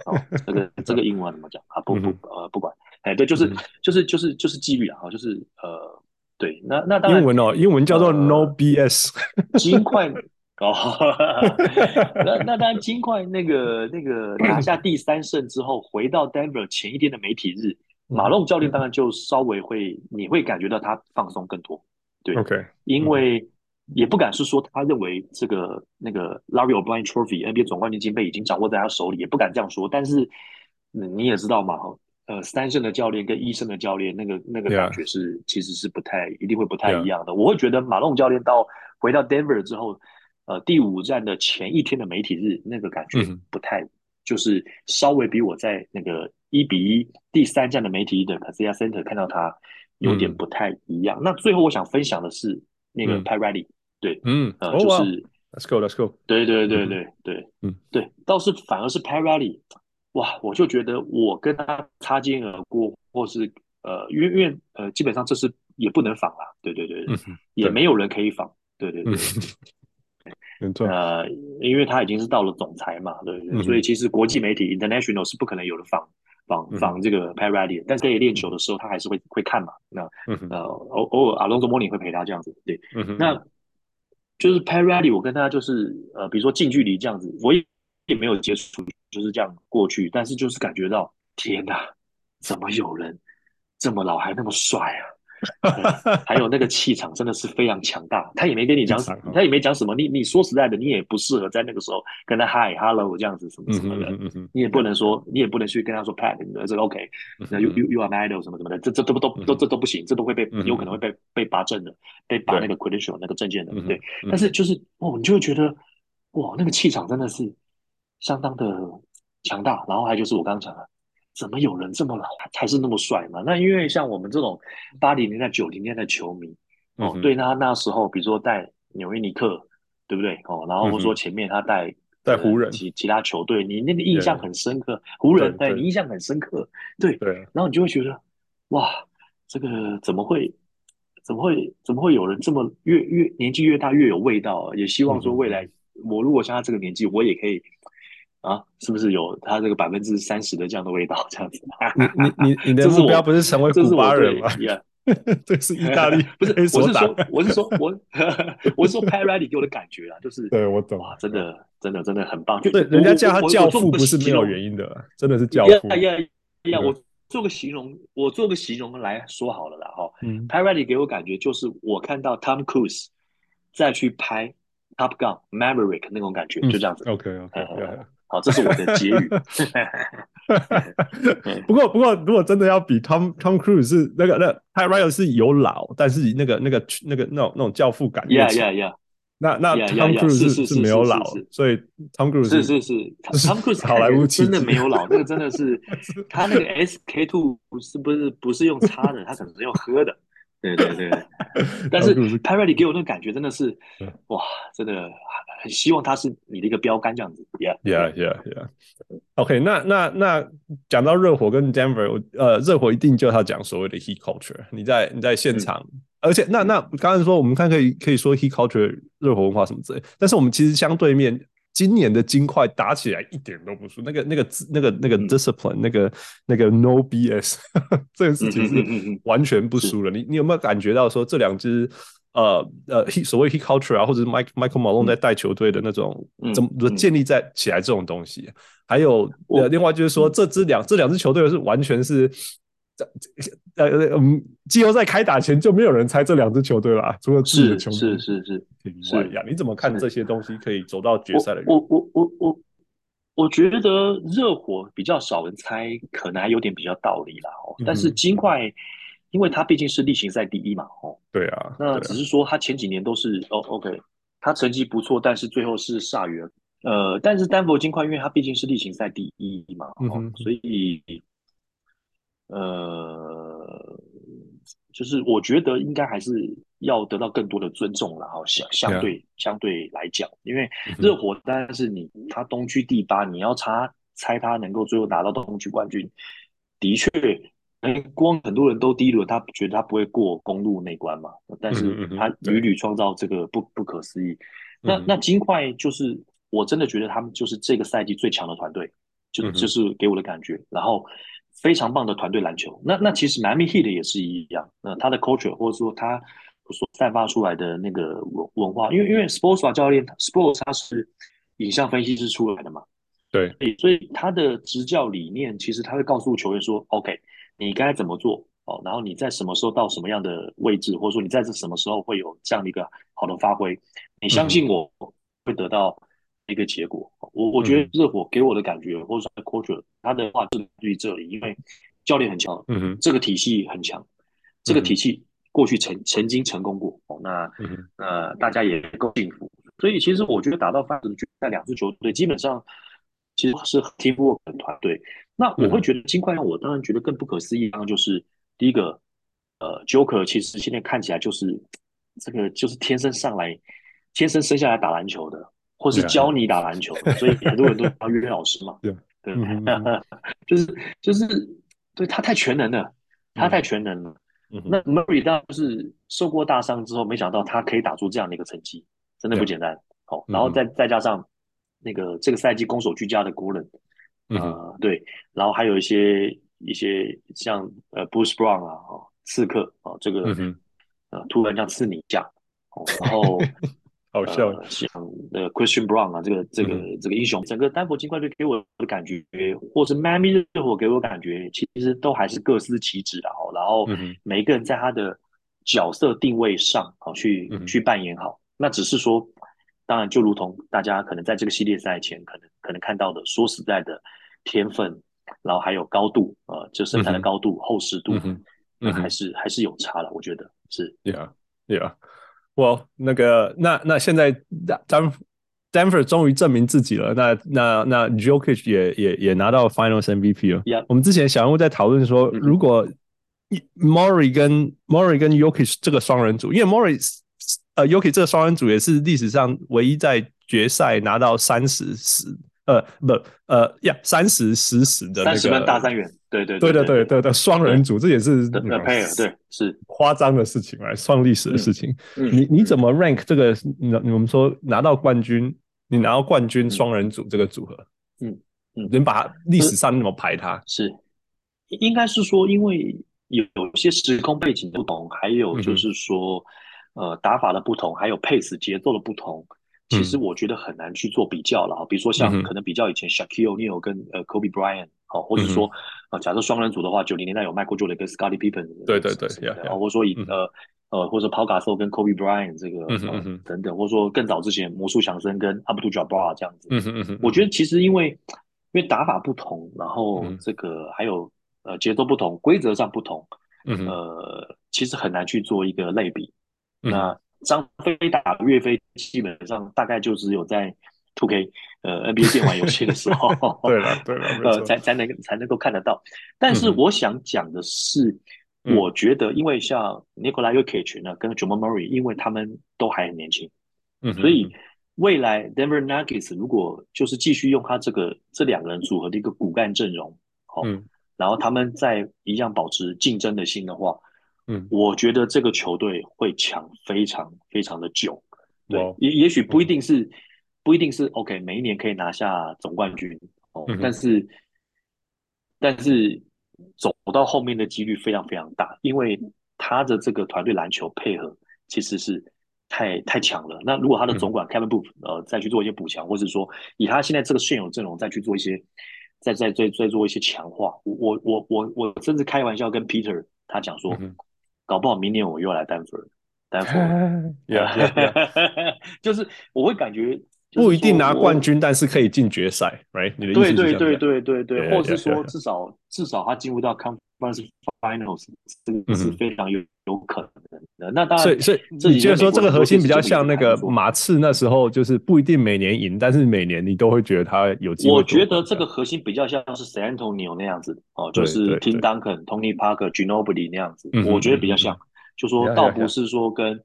哦，这个这个英文怎么讲啊？不不呃，不管，哎，对，就是就是就是就是纪律啊，就是呃，对，那那当然，英文哦，英文叫做 No BS，金块哦，那那当然，金块那个那个 拿下第三胜之后，回到 Denver 前一天的媒体日，马龙教练当然就稍微会，你会感觉到他放松更多，对，OK，因为。也不敢是说他认为这个那个 Larry O'Brien Trophy NBA 总冠军金杯已经掌握在他手里，也不敢这样说。但是，嗯，你也知道嘛，呃，三胜的教练跟一胜的教练，那个那个感觉是.其实是不太一定会不太一样的。我会觉得马龙教练到回到 Denver 之后，呃，第五站的前一天的媒体日，那个感觉不太，嗯、就是稍微比我在那个一比一第三站的媒体日的 Kaseya Center 看到他有点不太一样。嗯、那最后我想分享的是那个 Riley。对，嗯，呃，就是 Let's go，Let's go，对对对对对，嗯，对，倒是反而是 Riley，哇，我就觉得我跟他擦肩而过，或是呃，因为因为呃，基本上这是也不能仿啦，对对对，也没有人可以仿，对对对，呃，因为他已经是到了总裁嘛，对对，所以其实国际媒体 International 是不可能有人仿仿仿这个 Pat Riley，但是在练球的时候他还是会会看嘛，那呃偶偶尔 Alonzo Mourning 会陪他这样子，对，那。就是 Pat Riley，我跟他就是呃，比如说近距离这样子，我也也没有接触，就是这样过去，但是就是感觉到，天哪，怎么有人这么老还那么帅啊？还有那个气场真的是非常强大，他也没跟你讲他也没讲什么。你你说实在的，你也不适合在那个时候跟他 Hi Hello 这样子什么什么的。你也不能说，你也不能去跟他说 Pat，你这个 OK，那 You You You are my idol 什么什么的，这这都都都这都不行，这都会被有可能会被被拔证的，被拔那个 credential 那个证件的，对。但是就是哦，你就会觉得哇，那个气场真的是相当的强大。然后还有就是我刚刚讲的。怎么有人这么老还是那么帅嘛？那因为像我们这种八零年代、九零年代的球迷，哦，嗯、对他那时候，比如说带纽约尼克，对不对？哦，然后或者说前面他带带湖人，其其他球队，你那个印象很深刻。湖人对你印象很深刻，对对。然后你就会觉得，哇，这个怎么会，怎么会，怎么会有人这么越越年纪越大越有味道啊？也希望说未来我如果像他这个年纪，我也可以。啊，是不是有它这个百分之三十的这样的味道？这样子，你你你你的目标不是成为古巴人吗？这是意大利，不是？我是说，我是说，我我是说 Riley 给我的感觉啊，就是对我懂，哇，真的，真的，真的很棒。就对，人家叫他教父不是没有原因的，真的是教父。呀呀呀！我做个形容，我做个形容来说好了啦，哈。Riley 给我感觉就是我看到 Tom Cruise 再去拍 Top Gun Maverick 那种感觉，就这样子。OK OK。好，这是我的结语。不过，不过，如果真的要比 Tom Tom Cruise 是那个那 Pat Riley 是有老，但是那个那个那个那种那种教父感。Yeah, yeah, yeah. 那那 Tom Cruise 是是没有老，所以 Tom Cruise 是是是 Tom Cruise 好莱坞真的没有老，那个真的是 他那个 SK two 不是不是不是用擦的，他可能是用喝的。对对对，但是 Riley 给我那个感觉真的是，哇，真的很希望他是你的一个标杆这样子。Yeah yeah yeah yeah。OK，那那那讲到热火跟 Denver，呃，热火一定就要讲所谓的 Heat Culture。你在你在现场，嗯、而且那那刚才说我们看可以可以说 Heat Culture 热火文化什么之类，但是我们其实相对面。今年的金块打起来一点都不输，那个、那个、那个、那个 discipline，、嗯、那个、那个 no BS，这个事情是完全不输了。嗯嗯嗯、你你有没有感觉到说这两支呃呃所谓 Heat Culture 啊，或者是 Mike Michael Malone 在带球队的那种、嗯、怎么建立在起来这种东西？还有呃，另外就是说这支两这两支球队是完全是。呃嗯，季后赛开打前就没有人猜这两支球队了，除了自己的球队是是是是外呀。你怎么看这些东西可以走到决赛的？我我我我我觉得热火比较少人猜，可能还有点比较道理啦。哦，但是金块，因为他毕竟是例行赛第一嘛，哦，对啊，那只是说他前几年都是哦，OK，他成绩不错，但是最后是铩羽。呃，但是丹佛金块，因为他毕竟是例行赛第一嘛，哦，所以。呃，就是我觉得应该还是要得到更多的尊重了哈，相相对.相对来讲，因为热火当然是你他东区第八，你要猜猜他能够最后拿到东区冠军，的确能光很多人都第一轮，他觉得他不会过公路那关嘛，但是他屡屡创造这个不不可思议。那那金块就是我真的觉得他们就是这个赛季最强的团队，就就是给我的感觉。然后非常棒的团队篮球。那那其实 Miami Heat 也是一样，那他的 culture 或者说他所散发出来的那个文文化，因为因为 Spoelstra 教练 Spoelstra 他是影像分析师出来的嘛。对，所以他的执教理念其实他会告诉球员说：“OK，你该怎么做哦？然后你在什么时候到什么样的位置，或者说你在这什么时候会有这样的一个好的发挥？你相信我会得到一个结果。嗯、我我觉得热火给我的感觉，嗯、或者说 culture 他的话是于这里，因为教练很强，嗯哼，这个体系很强，这个体系过去曾曾经成功过哦。那、嗯、呃，大家也够幸福。所以其实我觉得打到半决赛两支球队基本上。其实是 teamwork 的团队，那我会觉得金块让我当然觉得更不可思议，当然就是第一个，呃，Joker 其实现在看起来就是这个就是天生上来，天生生下来打篮球的，或是教你打篮球的，所以很多人都叫约老师嘛，对对，就是就是对他太全能了，他太全能了。那 Murray 当然就是受过大伤之后，没想到他可以打出这样的一个成绩，真的不简单。好，然后再再加上。那个这个赛季攻守俱佳的呃，对，然后还有一些一些像呃 Bruce Brown 啊，哦，刺客啊，这个呃突然这样刺你一下，哦，然后 好笑，像呃 Christian Brown 啊，这个这个这个英雄，整个丹佛金块队给我的感觉，或是 Miami 热火给我感觉，其实都还是各司其职的哦，然后每一个人在他的角色定位上，好去去扮演好，那只是说。当然，就如同大家可能在这个系列赛前可能可能看到的，说实在的，天分，然后还有高度，呃，就身材的高度、厚实度，嗯，还是还是有差了，我觉得是。Yeah，Yeah，我那个那那现在丹 Denver 终于证明自己了，那那那 Jokic 也也也拿到 Finals MVP 了。我们之前小人物在讨论说，如果 Murray 跟 Murray 跟 Jokic 这个双人组，因为 Murray。呃，Jokic 这个双人组也是历史上唯一在决赛拿到三十十，呃，不，呃，呀，三十十十的那个三十分大三元，对对对对对对的双人组，这也是的配合，对，是夸张的事情来创历史的事情。你你怎么 rank 这个？你我们说拿到冠军，你拿到冠军双人组这个组合，嗯嗯，能把历史上那么排它？是应该是说，因为有有些时空背景不同，还有就是说。呃，打法的不同，还有 pace 节奏的不同，其实我觉得很难去做比较了啊。比如说像可能比较以前 Shaquille O'Neal 跟呃 Kobe Bryant，好，或者说啊，假设双人组的话，九零年代有 Michael Jordan 跟 Scottie Pippen，对对对，啊，或者说以呃呃，或者 Paul Gasol 跟 Kobe Bryant 这个等等，或者说更早之前魔术强森跟 Abdul Jabbar 这样子，我觉得其实因为因为打法不同，然后这个还有呃节奏不同，规则上不同，呃，其实很难去做一个类比。那张飞打岳飞，基本上大概就只有在 Two K 呃 NBA 电玩游戏的时候，对了对了，呃才才能才能够看得到。但是我想讲的是，嗯、我觉得因为像 Nikola Jokic 呢跟 Jamal Murray，因为他们都还很年轻，嗯，所以未来 Denver Nuggets 如果就是继续用他这个这两个人组合的一个骨干阵容，好、嗯，然后他们在一样保持竞争的心的话。嗯，我觉得这个球队会强非常非常的久，对，也、也许不一定是、嗯、不一定是 OK，每一年可以拿下总冠军哦，嗯、但是但是走到后面的几率非常非常大，因为他的这个团队篮球配合其实是太太强了。那如果他的总管 Kevin 嗯、呃再去做一些补强，或者说以他现在这个现有阵容再去做一些再再再再做一些强化，我我我我甚至开玩笑跟 Peter 他讲说。嗯搞不好明年我又要来丹佛，丹佛，就是我会感觉不一定拿冠军，但是可以进决赛，right？你的意思是？对对对对对对，或者是说至少至少他进入到 conference finals，这个是非常有有可能的。那当然，所以所以你觉得说这个核心比较像那个马刺那时候，就是不一定每年赢，但是每年你都会觉得他有机会。我觉得这个核心比较像是 San Antonio 那样子哦，就是 Tim Duncan、Tony Parker、Ginobili 那样子，我觉得比较像。就说倒不是说跟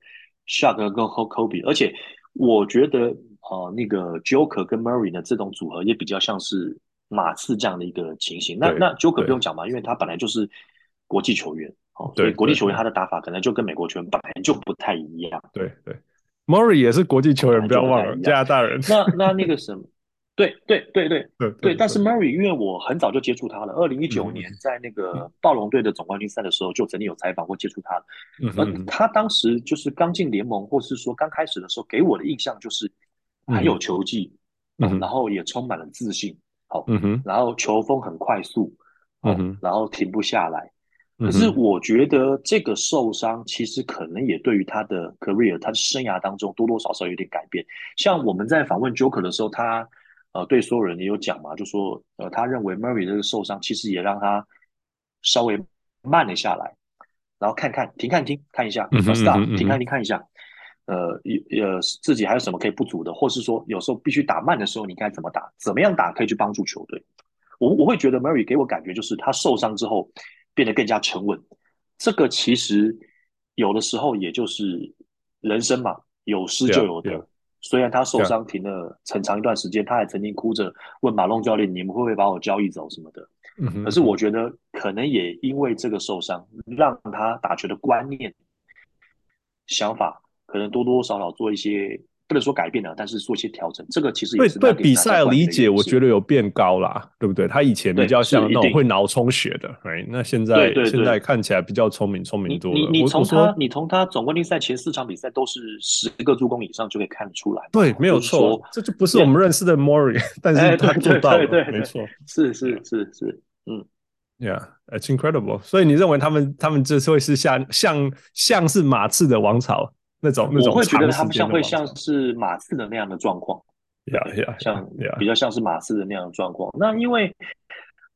Shaq 跟 Kobe，而且我觉得呃那个 Joker 跟 Murray 的这种组合也比较像是马刺这样的一个情形。那那 Joker 不用讲嘛，因为他本来就是国际球员，哦，对国际球员他的打法可能就跟美国球员本来就不太一样。对对，Murray 也是国际球员，不要忘了加拿大人。那那那个什么，对对对对对对，但是 Murray 因为我很早就接触他了，二零一九年在那个暴龙队的总冠军赛的时候就曾经有采访过接触他了。嗯他当时就是刚进联盟，或是说刚开始的时候，给我的印象就是很有球技，嗯然后也充满了自信，好，嗯哼。然后球风很快速，哦嗯哼。然后停不下来。可是我觉得这个受伤其实可能也对于他的 career、他的生涯当中多多少少有点改变。像我们在访问 Joker 的时候，他呃对所有人也有讲嘛，就说呃他认为 Murray 这个受伤其实也让他稍微慢了下来，然后看看停看听看一下，stop 停看停看一下，呃呃自己还有什么可以不足的，或是说有时候必须打慢的时候你该怎么打，怎么样打可以去帮助球队。我我会觉得 Murray 给我感觉就是他受伤之后变得更加沉稳，这个其实有的时候也就是人生嘛，有失就有得。Yeah, yeah. 虽然他受伤停了很长一段时间，他还曾经哭着问马龙教练：“你们会不会把我交易走什么的？”可是我觉得可能也因为这个受伤，让他打球的观念、想法可能多多少少做一些。不能说改变了，但是做一些调整，这个其实也是对对比赛的理解，我觉得有变高啦，对不对？他以前比较像那种会脑充血的，right？那现在对对对现在看起来比较聪明，聪明多了。你你从他你从他总冠军赛前四场比赛都是十个助攻以上就可以看得出来。对，没有错，这就不是我们认识的 Murray，但是他做到了，对对，没错，是是是是，嗯，Yeah，it's incredible。所以你认为他们他们这次会是像像像是马刺的王朝？那种那种，我会觉得他们像会像是马刺的那样的状况，呀呀，像比较像是马刺的那样的状况。那因为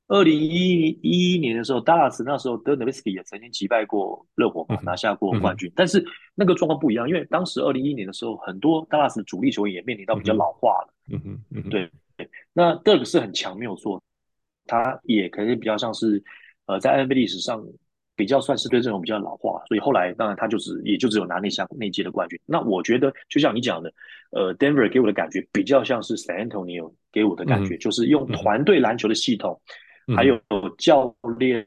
二零一一年的时候，达拉斯那时候德诺维斯基也曾经击败过热火嘛，拿下过冠军。但是那个状况不一样，因为当时二零一一年的时候，很多达拉斯主力球员也面临到比较老化了。嗯哼，嗯对对。那德克是很强，没有错，他也可能比较像是呃，在 NBA 历史上。比较算是对阵容比较老化，所以后来当然他就只也就只有拿那项那届的冠军。那我觉得就像你讲的，呃，Denver 给我的感觉比较像是 San Antonio 给我的感觉，嗯、就是用团队篮球的系统，嗯、还有教练，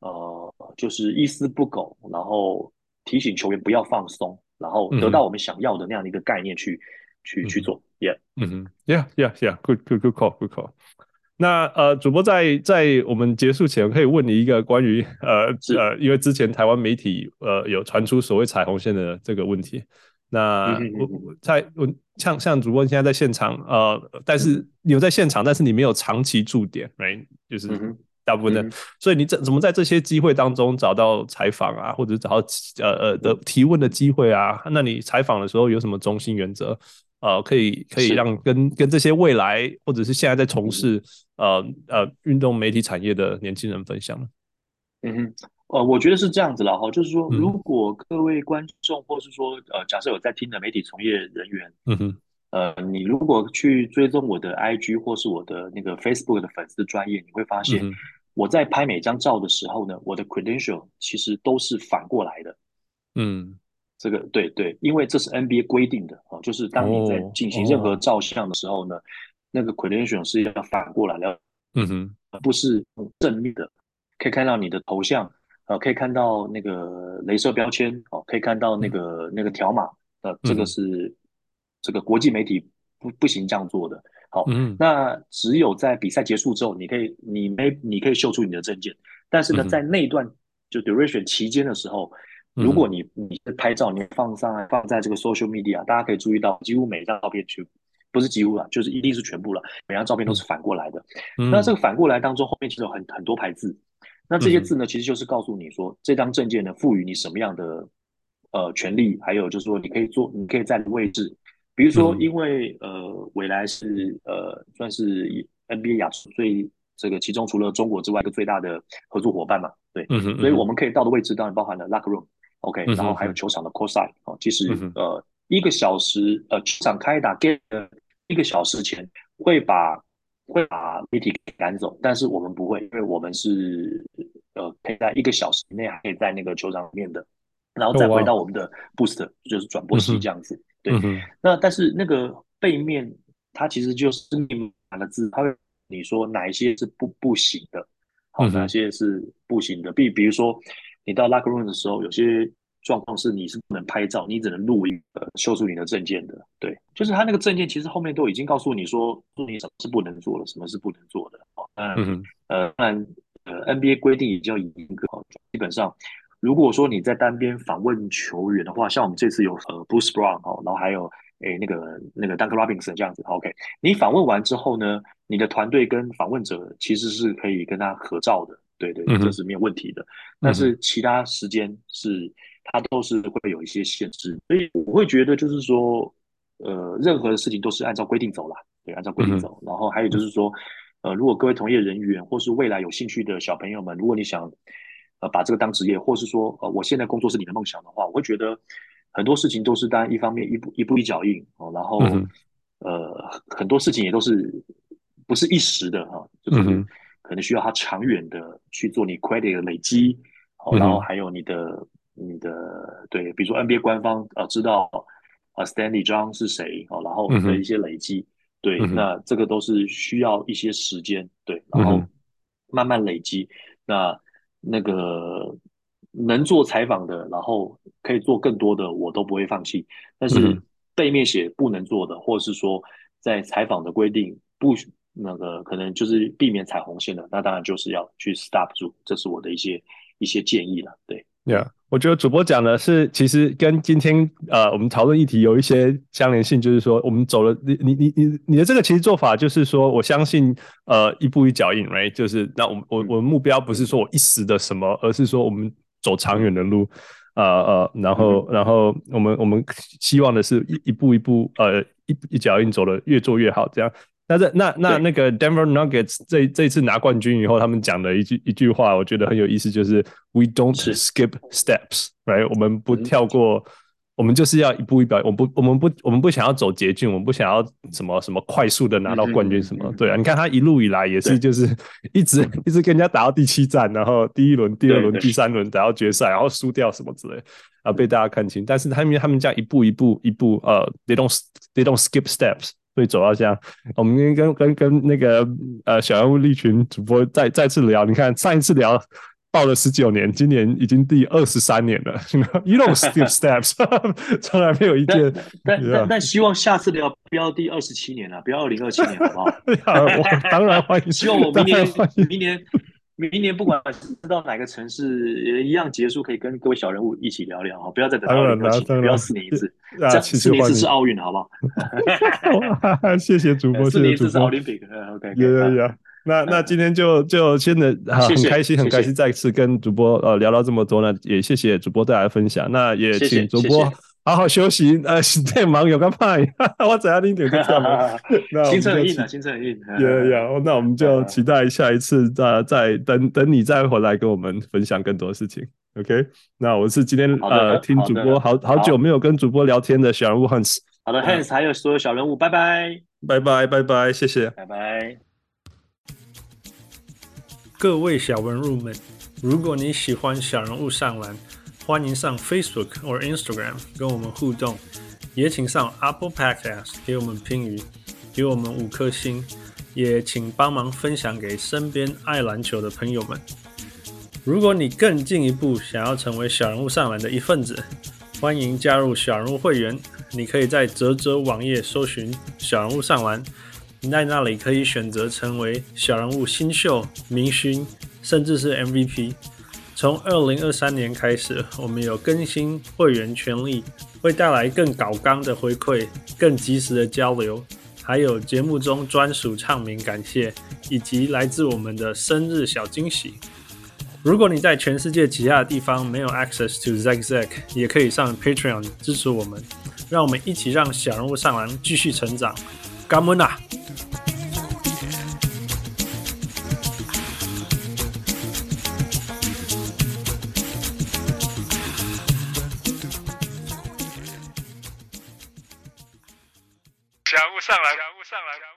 呃，就是一丝不苟，然后提醒球员不要放松，然后得到我们想要的那样的一个概念去、嗯、去去做。Yeah，嗯哼，Yeah，Yeah，Yeah，Good，Good，Good call，Good call。那呃，主播在在我们结束前，可以问你一个关于呃呃，因为之前台湾媒体呃有传出所谓彩虹线的这个问题。那我我在我像像主播现在在现场呃，但是你有在现场，但是你没有长期驻点，right？就是大部分的，所以你怎怎么在这些机会当中找到采访啊，或者找到呃呃的提问的机会啊？那你采访的时候有什么中心原则？呃，可以可以让跟跟这些未来或者是现在在从事呃呃运动媒体产业的年轻人分享。嗯哼，呃，我觉得是这样子了哈，就是说，如果各位观众或是说呃，假设有在听的媒体从业人员，嗯哼，呃，你如果去追踪我的 IG 或是我的那个 Facebook 的粉丝专业，你会发现我在拍每张照的时候呢，我的 credential 其实都是反过来的，嗯。这个对对，因为这是 NBA 规定的啊，就是当你在进行任何照相的时候呢，哦哦、那个 credential 是要反过来的，嗯哼，不是正面的，可以看到你的头像，呃，可以看到那个镭射标签，哦，可以看到那个、嗯、那个条码，呃，这个是、嗯、这个国际媒体不不行这样做的，好，嗯，那只有在比赛结束之后，你可以你没你可以秀出你的证件，但是呢，嗯、在那段就 duration 期间的时候。如果你你是拍照，你放上来放在这个 social media，大家可以注意到，几乎每一张照片全不是几乎了，就是一定是全部了，每张照片都是反过来的。嗯、那这个反过来当中，后面其实有很很多排字，那这些字呢，其实就是告诉你说，这张证件呢赋予你什么样的呃权利，还有就是说你可以做，你可以在的位置，比如说因为呃未来是呃算是 NBA 亚洲最这个其中除了中国之外一个最大的合作伙伴嘛，对，嗯哼嗯哼。所以我们可以到的位置当然包含了 locker room。OK，然后还有球场的 courtside 哦，其实呃一个小时呃球场开打 game 一个小时前会把会把媒体给赶走，但是我们不会，因为我们是呃可以在一个小时内还可以在那个球场里面的，然后再回到我们的 boost、oh, 就是转播器这样子。嗯、对，那但是那个背面它其实就是密码的字，它会你说哪一些是不不行的。好，哪些是不行的？比比如说，你到 locker room 的时候，有些状况是你是不能拍照，你只能录音，呃，秀出你的证件的。对，就是他那个证件，其实后面都已经告诉你说，说你什么是不能做的，什么是不能做的。哦，嗯，呃，当然，呃，NBA 规定也比较严格，基本上。如果说你在单边访问球员的话，像我们这次有呃 Bruce Brown 哦，然后还有诶那个那个 Duncan Robinson 这样子，OK，你访问完之后呢，你的团队跟访问者其实是可以跟他合照的，对对，这是没有问题的。但是其他时间是它都是会有一些限制，所以我会觉得就是说，呃，任何的事情都是按照规定走啦，对，按照规定走。然后还有就是说，呃，如果各位从业人员或是未来有兴趣的小朋友们，如果你想。呃，把这个当职业，或是说，呃，我现在工作是你的梦想的话，我会觉得很多事情都是当然一方面一步一步一脚印。哦，然后、嗯、呃，很多事情也都是不是一时的哈、哦，就是可能需要他长远的去做你 credit 的累积，哦，然后还有你的你的对，比如说 NBA 官方呃知道啊 Stanley 张是谁哦，然后的一些累积，对，那这个都是需要一些时间，对，然后慢慢累积，那。那个能做采访的，然后可以做更多的，我都不会放弃。但是背面写不能做的，嗯、或者是说在采访的规定不那个可能就是避免踩红线的，那当然就是要去 stop 住。这是我的一些一些建议了。对，Yeah，我觉得主播讲的是其实跟今天呃我们讨论议题有一些相连性，就是说我们走了你你你你你的这个其实做法就是说我相信。呃，一步一脚印，right？就是那我我我们目标不是说我一时的什么，而是说我们走长远的路，呃呃，然后然后我们我们希望的是一一步一步，呃，一一脚印走的越做越好，这样。那这那那那个 Denver Nuggets 这这次拿冠军以后，他们讲的一句一句话，我觉得很有意思，就是 We don't skip steps，right？我们不跳过。我们就是要一步一步，我不，我们不，我们不想要走捷径，我们不想要什么什么快速的拿到冠军什么，对啊，你看他一路以来也是就是一直一直跟人家打到第七战，然后第一轮、第二轮、第三轮打到决赛，然后输掉什么之类，啊，被大家看清。但是他们他们这样一步一步一步，呃，they don't they don't skip steps，所以走到这样。我们跟跟跟那个呃小人物利群主播再再次聊，你看上一次聊。报了十九年，今年已经第二十三年了。You don't skip steps，从来没有一件。但但但希望下次聊不要第二十七年了，不要二零二七年，好不好？我当然欢迎。希望我明年明年明年不管是到哪个城市，也一样结束，可以跟各位小人物一起聊聊哈，不要再等到二零二七年，不要四年一次，四年一次是奥运，好不好？谢谢主播，四年一次是奥林匹克。OK，那那今天就就先的很开心，很开心再次跟主播呃聊到这么多呢，也谢谢主播带来分享。那也请主播好好休息，呃，太忙有个派，我怎样拎点这样。那行程很硬啊，行程很硬。Yeah yeah，那我们就期待下一次再再等等你再回来跟我们分享更多事情。OK，那我是今天呃听主播好好久没有跟主播聊天的小人物 Hans。好的，Hans 还有所有小人物，拜拜，拜拜拜拜，谢谢，拜拜。各位小人物们，如果你喜欢小人物上篮，欢迎上 Facebook 或 Instagram 跟我们互动，也请上 Apple Podcast 给我们评语，给我们五颗星，也请帮忙分享给身边爱篮球的朋友们。如果你更进一步想要成为小人物上篮的一份子，欢迎加入小人物会员。你可以在泽泽网页搜寻小人物上篮。在那里可以选择成为小人物新秀、明星，甚至是 MVP。从二零二三年开始，我们有更新会员权利，会带来更高纲的回馈、更及时的交流，还有节目中专属唱名感谢，以及来自我们的生日小惊喜。如果你在全世界其他的地方没有 access to Zack Zack，也可以上 Patreon 支持我们，让我们一起让小人物上篮继续成长。感恩啊！上篮，小人物上来。